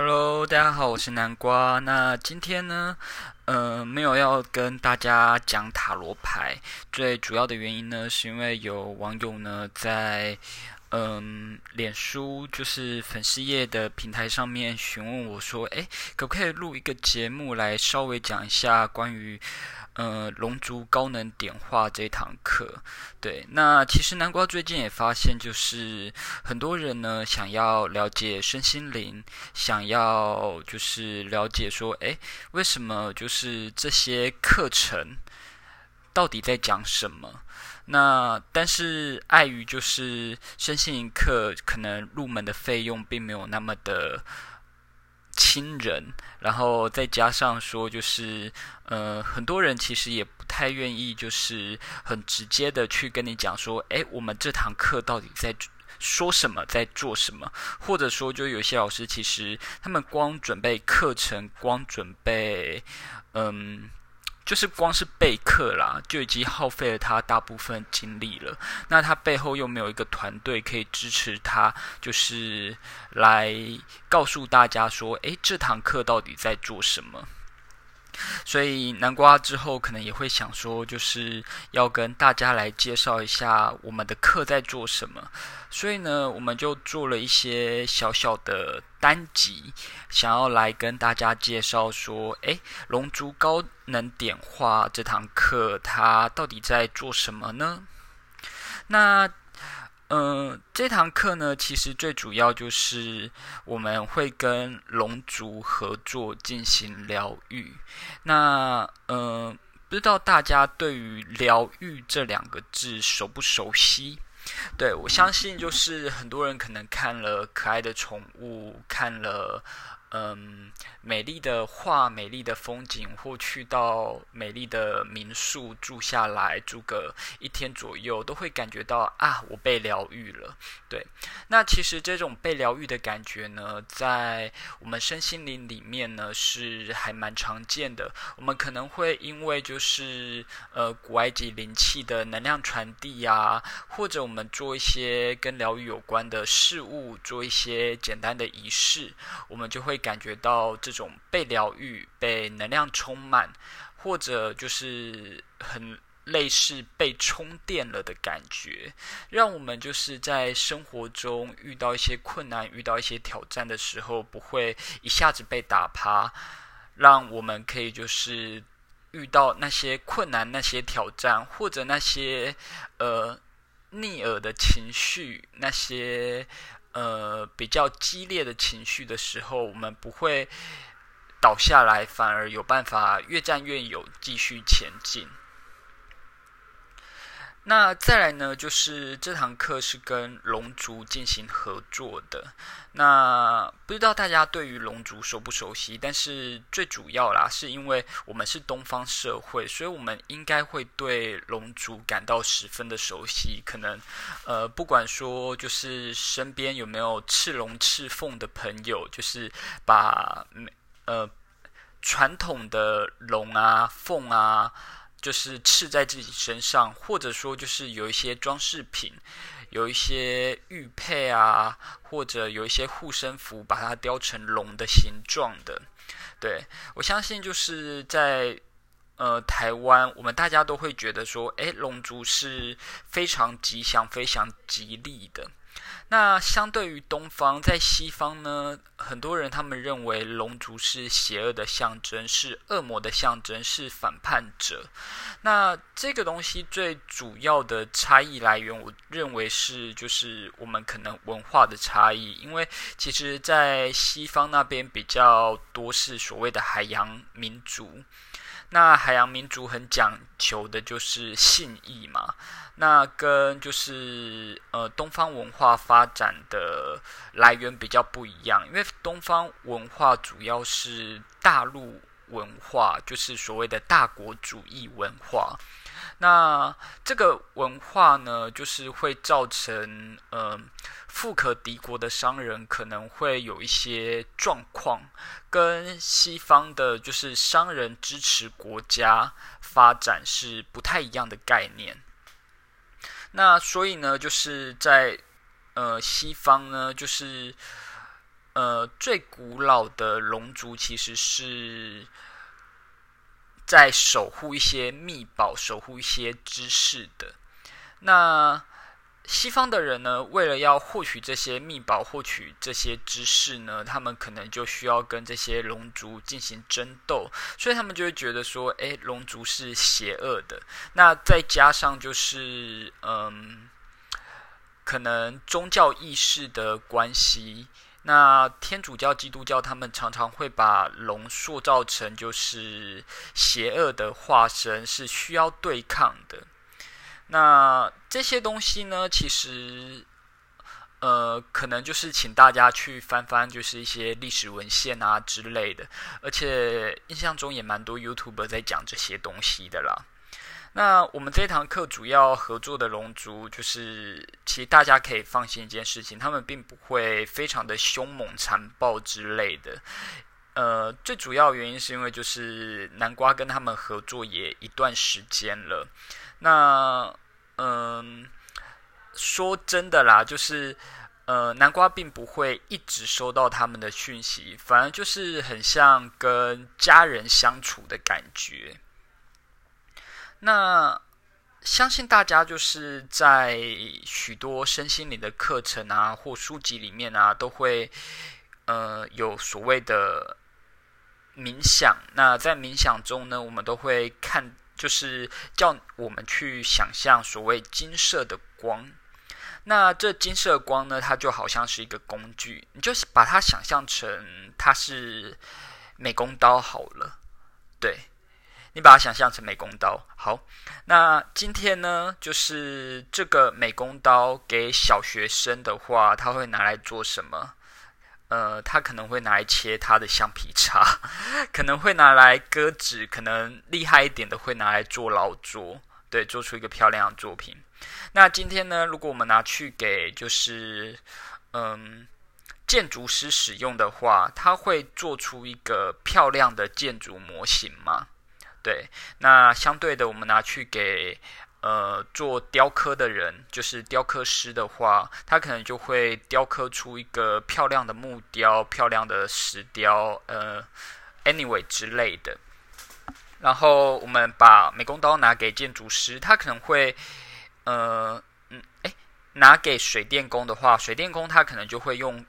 Hello，大家好，我是南瓜。那今天呢，呃，没有要跟大家讲塔罗牌，最主要的原因呢，是因为有网友呢在嗯脸书就是粉丝页的平台上面询问我说，诶，可不可以录一个节目来稍微讲一下关于。呃，龙族高能点化这堂课，对，那其实南瓜最近也发现，就是很多人呢想要了解身心灵，想要就是了解说，诶，为什么就是这些课程到底在讲什么？那但是碍于就是身心灵课可能入门的费用并没有那么的。亲人，然后再加上说，就是呃，很多人其实也不太愿意，就是很直接的去跟你讲说，哎，我们这堂课到底在说什么，在做什么？或者说，就有些老师其实他们光准备课程，光准备，嗯。就是光是备课啦，就已经耗费了他大部分精力了。那他背后又没有一个团队可以支持他，就是来告诉大家说：“诶，这堂课到底在做什么？”所以南瓜之后可能也会想说，就是要跟大家来介绍一下我们的课在做什么。所以呢，我们就做了一些小小的单集，想要来跟大家介绍说，诶，龙珠高能点化这堂课它到底在做什么呢？那。嗯，这堂课呢，其实最主要就是我们会跟龙族合作进行疗愈。那嗯，不知道大家对于“疗愈”这两个字熟不熟悉？对我相信，就是很多人可能看了可爱的宠物，看了。嗯，美丽的画，美丽的风景，或去到美丽的民宿住下来住个一天左右，都会感觉到啊，我被疗愈了。对，那其实这种被疗愈的感觉呢，在我们身心灵里面呢，是还蛮常见的。我们可能会因为就是呃古埃及灵气的能量传递呀，或者我们做一些跟疗愈有关的事物，做一些简单的仪式，我们就会。感觉到这种被疗愈、被能量充满，或者就是很类似被充电了的感觉，让我们就是在生活中遇到一些困难、遇到一些挑战的时候，不会一下子被打趴，让我们可以就是遇到那些困难、那些挑战，或者那些呃逆耳的情绪，那些。呃，比较激烈的情绪的时候，我们不会倒下来，反而有办法越战越勇，继续前进。那再来呢，就是这堂课是跟龙族进行合作的。那不知道大家对于龙族熟不熟悉？但是最主要啦，是因为我们是东方社会，所以我们应该会对龙族感到十分的熟悉。可能呃，不管说就是身边有没有赤龙赤凤的朋友，就是把呃传统的龙啊凤啊。就是刺在自己身上，或者说就是有一些装饰品，有一些玉佩啊，或者有一些护身符，把它雕成龙的形状的。对我相信，就是在呃台湾，我们大家都会觉得说，诶，龙族是非常吉祥、非常吉利的。那相对于东方，在西方呢，很多人他们认为龙族是邪恶的象征，是恶魔的象征，是反叛者。那这个东西最主要的差异来源，我认为是就是我们可能文化的差异，因为其实，在西方那边比较多是所谓的海洋民族。那海洋民族很讲求的就是信义嘛，那跟就是呃东方文化发展的来源比较不一样，因为东方文化主要是大陆文化，就是所谓的大国主义文化。那这个文化呢，就是会造成呃富可敌国的商人可能会有一些状况，跟西方的就是商人支持国家发展是不太一样的概念。那所以呢，就是在呃西方呢，就是。呃，最古老的龙族其实是在守护一些秘宝、守护一些知识的。那西方的人呢，为了要获取这些秘宝、获取这些知识呢，他们可能就需要跟这些龙族进行争斗，所以他们就会觉得说，诶，龙族是邪恶的。那再加上就是，嗯，可能宗教意识的关系，那天主教、基督教他们常常会把龙塑造成就是邪恶的化身，是需要对抗的。那这些东西呢，其实，呃，可能就是请大家去翻翻，就是一些历史文献啊之类的。而且印象中也蛮多 YouTube 在讲这些东西的啦。那我们这堂课主要合作的龙族，就是其实大家可以放心一件事情，他们并不会非常的凶猛残暴之类的。呃，最主要原因是因为就是南瓜跟他们合作也一段时间了。那，嗯，说真的啦，就是，呃，南瓜并不会一直收到他们的讯息，反而就是很像跟家人相处的感觉。那相信大家就是在许多身心灵的课程啊或书籍里面啊，都会，呃，有所谓的冥想。那在冥想中呢，我们都会看。就是叫我们去想象所谓金色的光，那这金色光呢，它就好像是一个工具，你就是把它想象成它是美工刀好了。对，你把它想象成美工刀。好，那今天呢，就是这个美工刀给小学生的话，他会拿来做什么？呃，他可能会拿来切他的橡皮擦，可能会拿来割纸，可能厉害一点的会拿来做劳作，对，做出一个漂亮的作品。那今天呢，如果我们拿去给就是嗯建筑师使用的话，他会做出一个漂亮的建筑模型吗？对，那相对的，我们拿去给。呃，做雕刻的人，就是雕刻师的话，他可能就会雕刻出一个漂亮的木雕、漂亮的石雕，呃，anyway 之类的。然后我们把美工刀拿给建筑师，他可能会，呃，嗯，哎，拿给水电工的话，水电工他可能就会用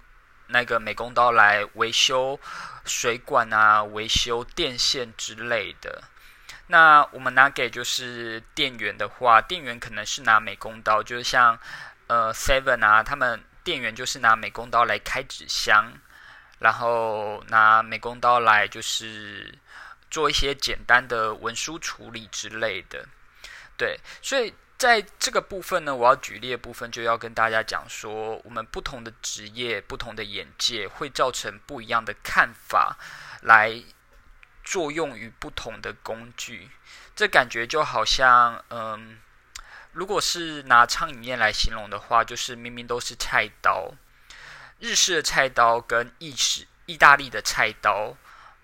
那个美工刀来维修水管啊，维修电线之类的。那我们拿给就是店员的话，店员可能是拿美工刀，就是像呃 Seven 啊，他们店员就是拿美工刀来开纸箱，然后拿美工刀来就是做一些简单的文书处理之类的。对，所以在这个部分呢，我要举例的部分就要跟大家讲说，我们不同的职业、不同的眼界会造成不一样的看法，来。作用于不同的工具，这感觉就好像，嗯，如果是拿苍蝇宴来形容的话，就是明明都是菜刀，日式的菜刀跟意式、意大利的菜刀，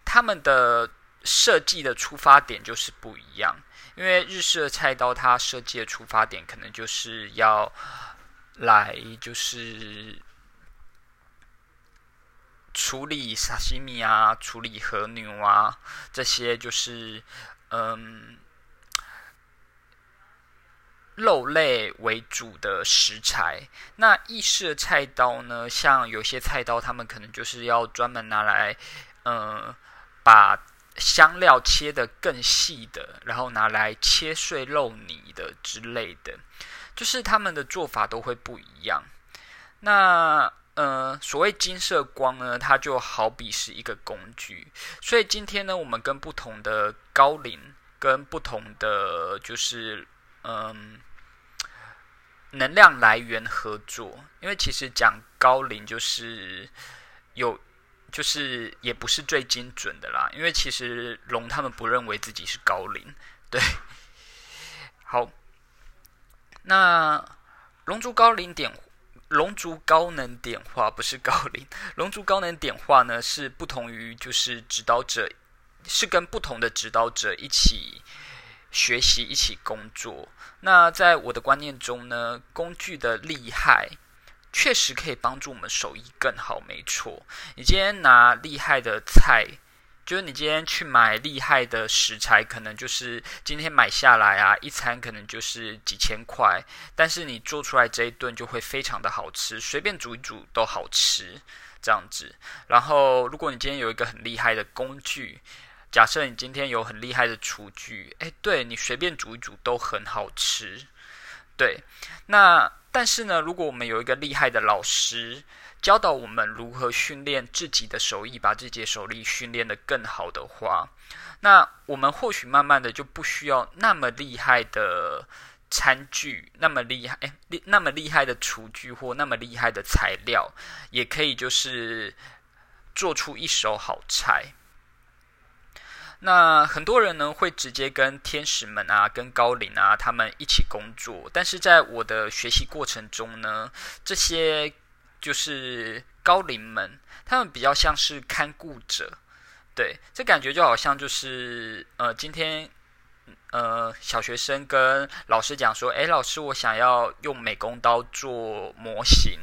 他们的设计的出发点就是不一样。因为日式的菜刀，它设计的出发点可能就是要来就是。处理沙西米啊，处理和牛啊，这些就是嗯肉类为主的食材。那意式的菜刀呢，像有些菜刀，他们可能就是要专门拿来嗯把香料切得更细的，然后拿来切碎肉泥的之类的，就是他们的做法都会不一样。那呃，所谓金色光呢，它就好比是一个工具。所以今天呢，我们跟不同的高龄、跟不同的就是嗯能量来源合作。因为其实讲高龄就是有，就是也不是最精准的啦。因为其实龙他们不认为自己是高龄，对。好，那龙珠高龄点。龙族高能点化不是高龄，龙族高能点化呢是不同于就是指导者，是跟不同的指导者一起学习、一起工作。那在我的观念中呢，工具的厉害确实可以帮助我们手艺更好，没错。你今天拿厉害的菜。就是你今天去买厉害的食材，可能就是今天买下来啊，一餐可能就是几千块，但是你做出来这一顿就会非常的好吃，随便煮一煮都好吃这样子。然后，如果你今天有一个很厉害的工具，假设你今天有很厉害的厨具，诶，对你随便煮一煮都很好吃。对，那但是呢，如果我们有一个厉害的老师。教导我们如何训练自己的手艺，把自己的手艺训练得更好的话，那我们或许慢慢的就不需要那么厉害的餐具，那么厉害，哎，那么厉害的厨具或那么厉害的材料，也可以就是做出一手好菜。那很多人呢会直接跟天使们啊，跟高龄啊他们一起工作，但是在我的学习过程中呢，这些。就是高龄们，他们比较像是看顾者，对，这感觉就好像就是呃，今天呃，小学生跟老师讲说，诶，老师，我想要用美工刀做模型，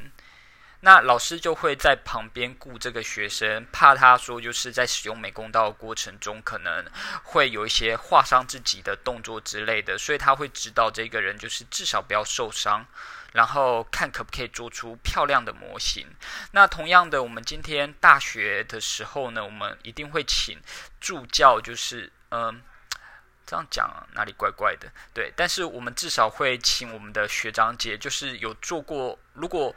那老师就会在旁边顾这个学生，怕他说就是在使用美工刀的过程中可能会有一些划伤自己的动作之类的，所以他会指导这个人，就是至少不要受伤。然后看可不可以做出漂亮的模型。那同样的，我们今天大学的时候呢，我们一定会请助教，就是嗯，这样讲哪里怪怪的？对，但是我们至少会请我们的学长姐，就是有做过，如果。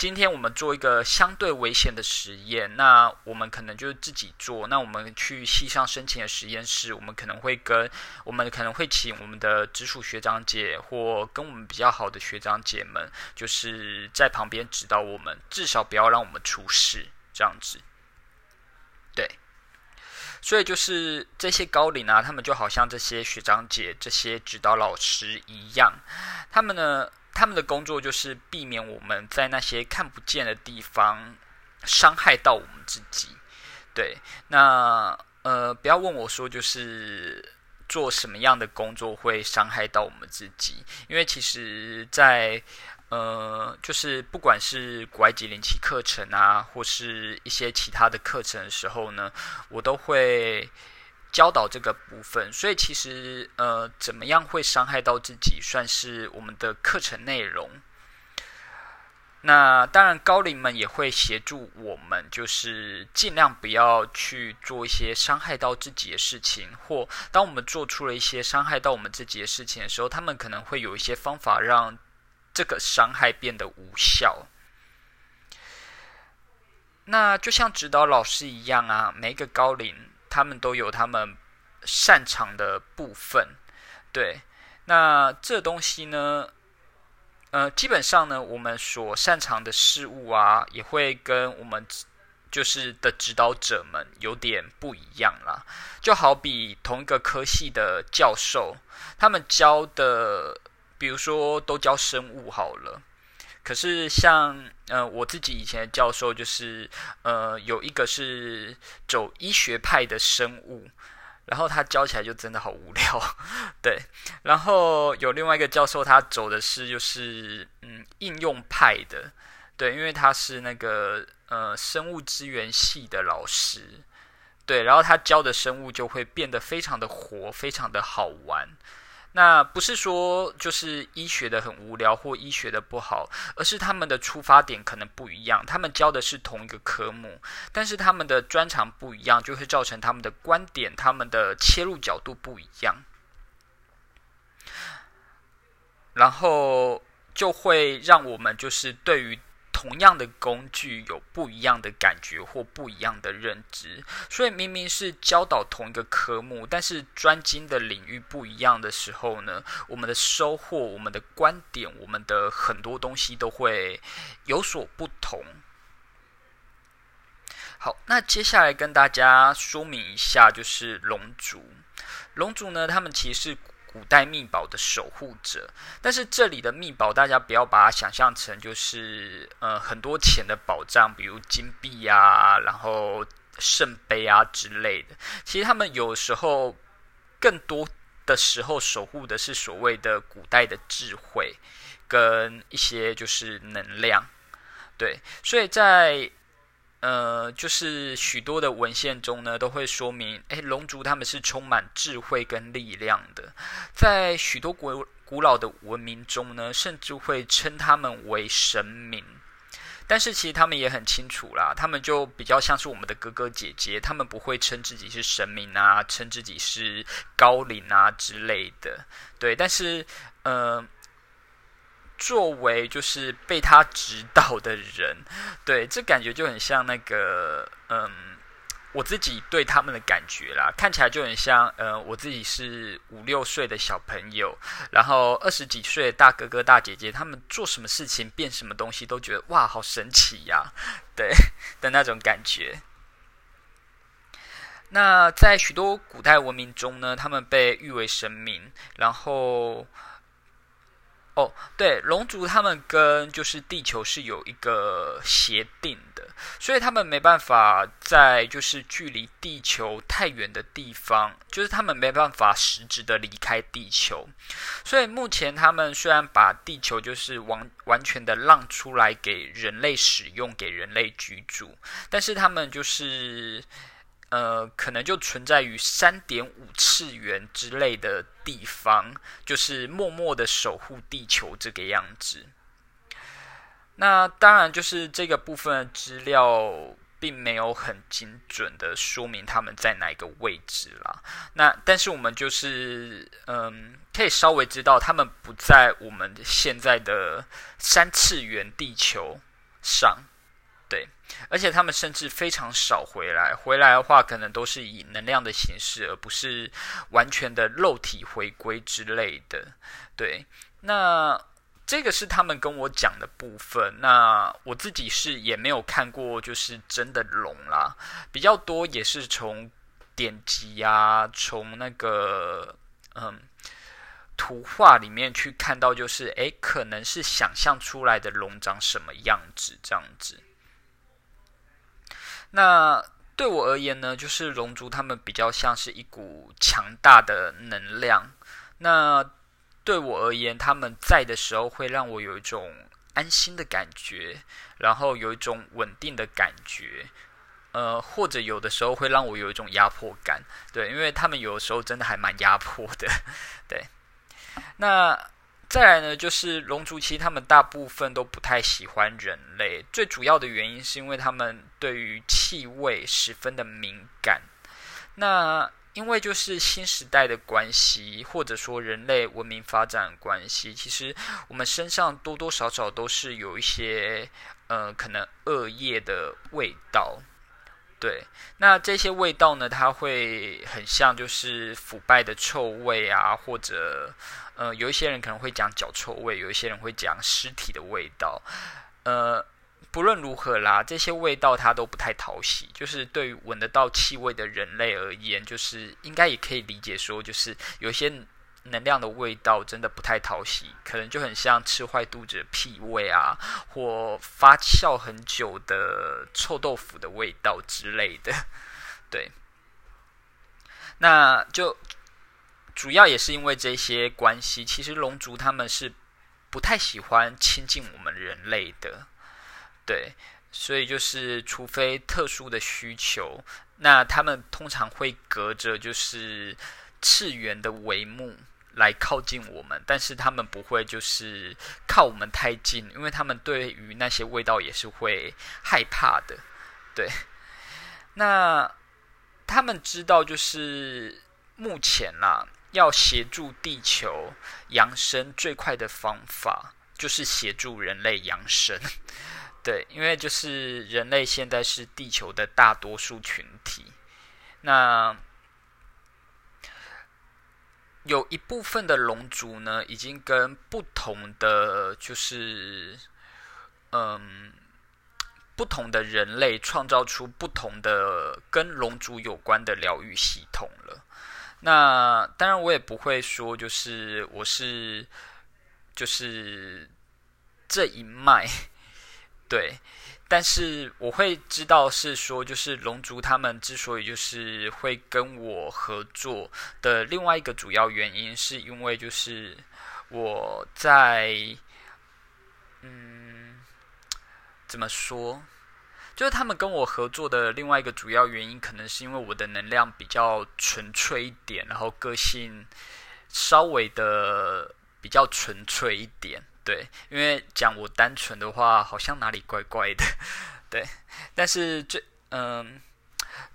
今天我们做一个相对危险的实验，那我们可能就是自己做。那我们去系上申请的实验室，我们可能会跟我们可能会请我们的直属学长姐或跟我们比较好的学长姐们，就是在旁边指导我们，至少不要让我们出事这样子。对，所以就是这些高龄啊，他们就好像这些学长姐、这些指导老师一样，他们呢。他们的工作就是避免我们在那些看不见的地方伤害到我们自己。对，那呃，不要问我说就是做什么样的工作会伤害到我们自己，因为其实，在呃，就是不管是古埃及灵气课程啊，或是一些其他的课程的时候呢，我都会。教导这个部分，所以其实呃，怎么样会伤害到自己，算是我们的课程内容。那当然，高龄们也会协助我们，就是尽量不要去做一些伤害到自己的事情，或当我们做出了一些伤害到我们自己的事情的时候，他们可能会有一些方法让这个伤害变得无效。那就像指导老师一样啊，每一个高龄。他们都有他们擅长的部分，对。那这东西呢，呃，基本上呢，我们所擅长的事物啊，也会跟我们就是的指导者们有点不一样啦。就好比同一个科系的教授，他们教的，比如说都教生物好了。可是像呃我自己以前的教授就是呃有一个是走医学派的生物，然后他教起来就真的好无聊，对。然后有另外一个教授他走的是就是嗯应用派的，对，因为他是那个呃生物资源系的老师，对，然后他教的生物就会变得非常的活，非常的好玩。那不是说就是医学的很无聊或医学的不好，而是他们的出发点可能不一样。他们教的是同一个科目，但是他们的专长不一样，就会造成他们的观点、他们的切入角度不一样，然后就会让我们就是对于。同样的工具有不一样的感觉或不一样的认知，所以明明是教导同一个科目，但是专精的领域不一样的时候呢，我们的收获、我们的观点、我们的很多东西都会有所不同。好，那接下来跟大家说明一下，就是龙族，龙族呢，他们其实是。古代秘宝的守护者，但是这里的秘宝，大家不要把它想象成就是呃很多钱的宝藏，比如金币啊，然后圣杯啊之类的。其实他们有时候更多的时候守护的是所谓的古代的智慧跟一些就是能量。对，所以在呃，就是许多的文献中呢，都会说明，诶，龙族他们是充满智慧跟力量的，在许多古古老的文明中呢，甚至会称他们为神明。但是其实他们也很清楚啦，他们就比较像是我们的哥哥姐姐，他们不会称自己是神明啊，称自己是高龄啊之类的。对，但是呃，作为就是被他指导的人，对，这感觉就很像那个嗯。我自己对他们的感觉啦，看起来就很像，呃，我自己是五六岁的小朋友，然后二十几岁的大哥哥大姐姐，他们做什么事情变什么东西，都觉得哇，好神奇呀，对的那种感觉。那在许多古代文明中呢，他们被誉为神明，然后。哦，对，龙族他们跟就是地球是有一个协定的，所以他们没办法在就是距离地球太远的地方，就是他们没办法实质的离开地球。所以目前他们虽然把地球就是完完全的让出来给人类使用，给人类居住，但是他们就是。呃，可能就存在于三点五次元之类的地方，就是默默的守护地球这个样子。那当然，就是这个部分的资料并没有很精准的说明他们在哪一个位置啦。那但是我们就是嗯，可以稍微知道他们不在我们现在的三次元地球上。对，而且他们甚至非常少回来，回来的话可能都是以能量的形式，而不是完全的肉体回归之类的。对，那这个是他们跟我讲的部分。那我自己是也没有看过，就是真的龙啦，比较多也是从典籍啊，从那个嗯图画里面去看到，就是诶，可能是想象出来的龙长什么样子，这样子。那对我而言呢，就是龙族他们比较像是一股强大的能量。那对我而言，他们在的时候会让我有一种安心的感觉，然后有一种稳定的感觉。呃，或者有的时候会让我有一种压迫感。对，因为他们有的时候真的还蛮压迫的。对，那。再来呢，就是龙族，其实他们大部分都不太喜欢人类。最主要的原因是因为他们对于气味十分的敏感。那因为就是新时代的关系，或者说人类文明发展关系，其实我们身上多多少少都是有一些呃可能恶液的味道。对，那这些味道呢，它会很像就是腐败的臭味啊，或者呃，有一些人可能会讲脚臭味，有一些人会讲尸体的味道。呃，不论如何啦，这些味道它都不太讨喜。就是对于闻得到气味的人类而言，就是应该也可以理解说，就是有些。能量的味道真的不太讨喜，可能就很像吃坏肚子的屁味啊，或发酵很久的臭豆腐的味道之类的。对，那就主要也是因为这些关系，其实龙族他们是不太喜欢亲近我们人类的。对，所以就是除非特殊的需求，那他们通常会隔着就是次元的帷幕。来靠近我们，但是他们不会就是靠我们太近，因为他们对于那些味道也是会害怕的。对，那他们知道就是目前啦，要协助地球扬升最快的方法就是协助人类扬升。对，因为就是人类现在是地球的大多数群体，那。有一部分的龙族呢，已经跟不同的就是，嗯，不同的人类创造出不同的跟龙族有关的疗愈系统了。那当然，我也不会说就是我是就是这一脉，对。但是我会知道是说，就是龙族他们之所以就是会跟我合作的另外一个主要原因，是因为就是我在嗯怎么说？就是他们跟我合作的另外一个主要原因，可能是因为我的能量比较纯粹一点，然后个性稍微的比较纯粹一点。对，因为讲我单纯的话，好像哪里怪怪的。对，但是最嗯，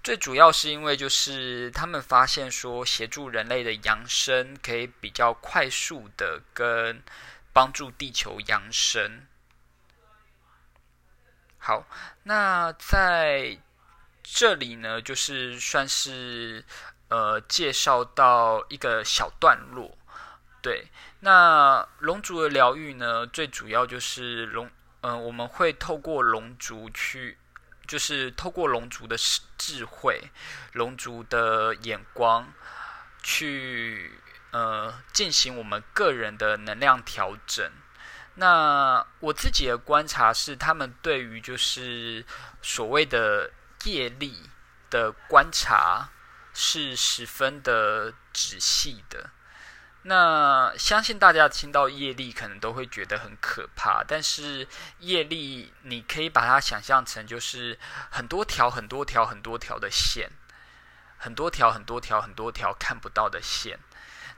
最主要是因为就是他们发现说，协助人类的扬升可以比较快速的跟帮助地球扬升。好，那在这里呢，就是算是呃介绍到一个小段落。对，那龙族的疗愈呢，最主要就是龙，嗯，我们会透过龙族去，就是透过龙族的智慧、龙族的眼光，去呃进行我们个人的能量调整。那我自己的观察是，他们对于就是所谓的业力的观察是十分的仔细的。那相信大家听到业力可能都会觉得很可怕，但是业力你可以把它想象成就是很多条、很多条、很多条的线，很多条、很多条、很多条看不到的线。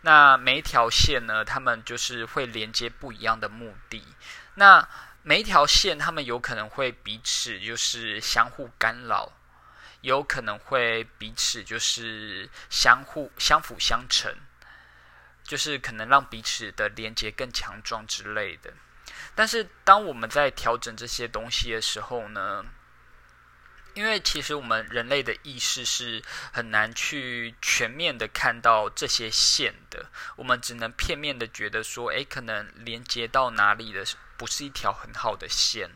那每一条线呢，他们就是会连接不一样的目的。那每一条线，他们有可能会彼此就是相互干扰，有可能会彼此就是相互相辅相成，就是可能让彼此的连接更强壮之类的。但是当我们在调整这些东西的时候呢？因为其实我们人类的意识是很难去全面的看到这些线的，我们只能片面的觉得说，诶，可能连接到哪里的不是一条很好的线。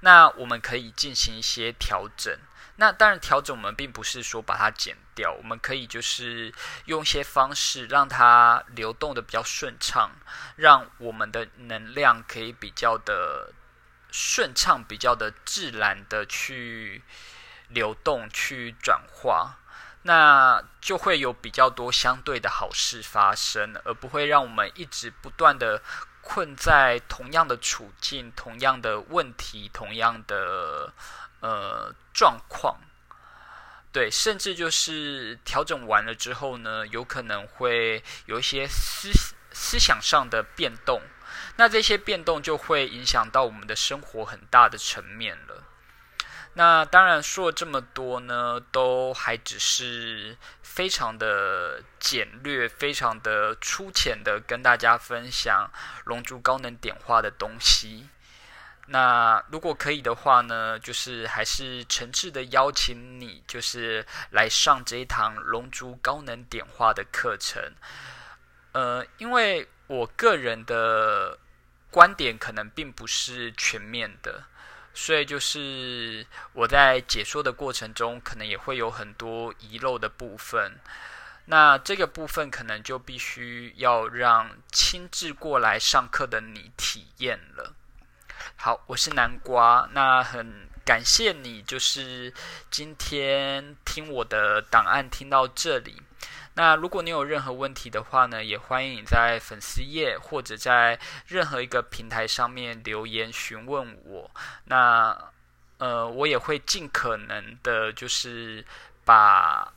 那我们可以进行一些调整。那当然，调整我们并不是说把它剪掉，我们可以就是用一些方式让它流动的比较顺畅，让我们的能量可以比较的。顺畅比较的自然的去流动去转化，那就会有比较多相对的好事发生，而不会让我们一直不断的困在同样的处境、同样的问题、同样的呃状况。对，甚至就是调整完了之后呢，有可能会有一些思思想上的变动。那这些变动就会影响到我们的生活很大的层面了。那当然说了这么多呢，都还只是非常的简略、非常的粗浅的跟大家分享龙珠高能点化的东西。那如果可以的话呢，就是还是诚挚的邀请你，就是来上这一堂龙珠高能点化的课程。呃，因为我个人的。观点可能并不是全面的，所以就是我在解说的过程中，可能也会有很多遗漏的部分。那这个部分可能就必须要让亲自过来上课的你体验了。好，我是南瓜，那很感谢你，就是今天听我的档案听到这里。那如果你有任何问题的话呢，也欢迎你在粉丝页或者在任何一个平台上面留言询问我。那呃，我也会尽可能的，就是把，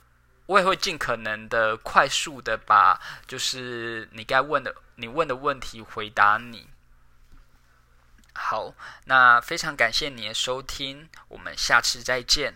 我也会尽可能的快速的把，就是你该问的，你问的问题回答你。好，那非常感谢你的收听，我们下次再见。